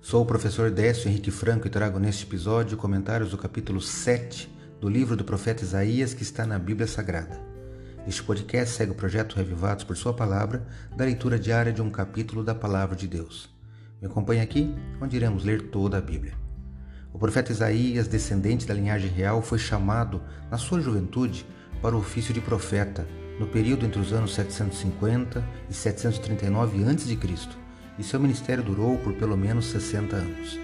Sou o professor Décio Henrique Franco e trago neste episódio comentários do capítulo 7 do livro do profeta Isaías que está na Bíblia Sagrada. Este podcast segue o projeto Revivados por Sua Palavra, da leitura diária de um capítulo da Palavra de Deus. Me acompanhe aqui, onde iremos ler toda a Bíblia. O profeta Isaías, descendente da linhagem real, foi chamado, na sua juventude, para o ofício de profeta, no período entre os anos 750 e 739 a.C e seu ministério durou por pelo menos 60 anos.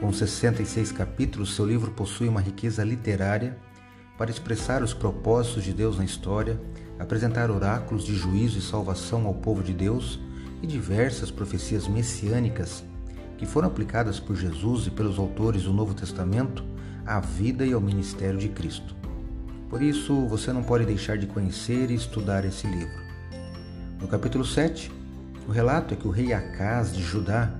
Com 66 capítulos, seu livro possui uma riqueza literária para expressar os propósitos de Deus na história, apresentar oráculos de juízo e salvação ao povo de Deus e diversas profecias messiânicas que foram aplicadas por Jesus e pelos autores do Novo Testamento à vida e ao ministério de Cristo. Por isso, você não pode deixar de conhecer e estudar esse livro. No capítulo 7, o relato é que o rei Acaz de Judá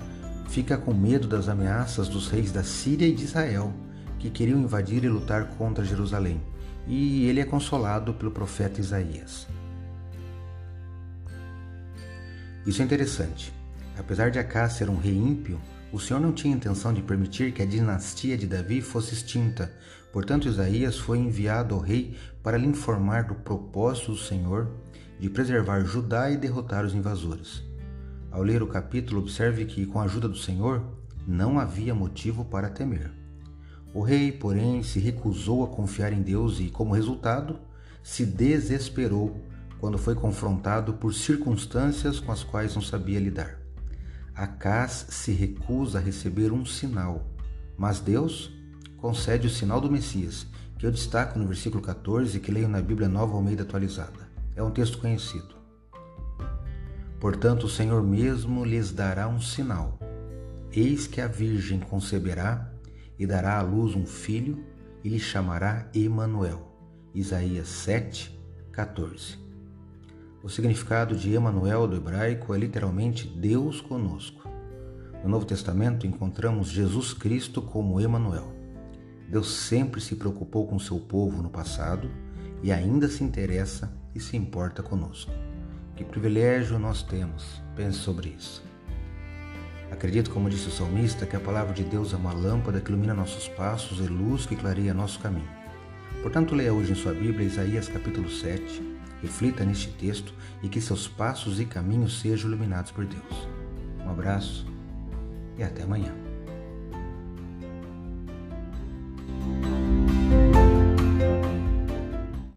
fica com medo das ameaças dos reis da Síria e de Israel, que queriam invadir e lutar contra Jerusalém, e ele é consolado pelo profeta Isaías. Isso é interessante. Apesar de Acaz ser um rei ímpio, o Senhor não tinha intenção de permitir que a dinastia de Davi fosse extinta. Portanto, Isaías foi enviado ao rei para lhe informar do propósito do Senhor de preservar Judá e derrotar os invasores. Ao ler o capítulo, observe que, com a ajuda do Senhor, não havia motivo para temer. O rei, porém, se recusou a confiar em Deus e, como resultado, se desesperou quando foi confrontado por circunstâncias com as quais não sabia lidar. Acás se recusa a receber um sinal, mas Deus concede o sinal do Messias, que eu destaco no versículo 14 que leio na Bíblia Nova Almeida atualizada. É um texto conhecido. Portanto, o Senhor mesmo lhes dará um sinal. Eis que a Virgem conceberá e dará à luz um filho e lhe chamará Emanuel. Isaías 7, 14. O significado de Emanuel do hebraico é literalmente Deus conosco. No Novo Testamento encontramos Jesus Cristo como Emanuel. Deus sempre se preocupou com seu povo no passado e ainda se interessa e se importa conosco. Que privilégio nós temos. Pense sobre isso. Acredito, como disse o salmista, que a palavra de Deus é uma lâmpada que ilumina nossos passos e luz que clareia nosso caminho. Portanto, leia hoje em sua Bíblia Isaías capítulo 7, reflita neste texto e que seus passos e caminhos sejam iluminados por Deus. Um abraço e até amanhã.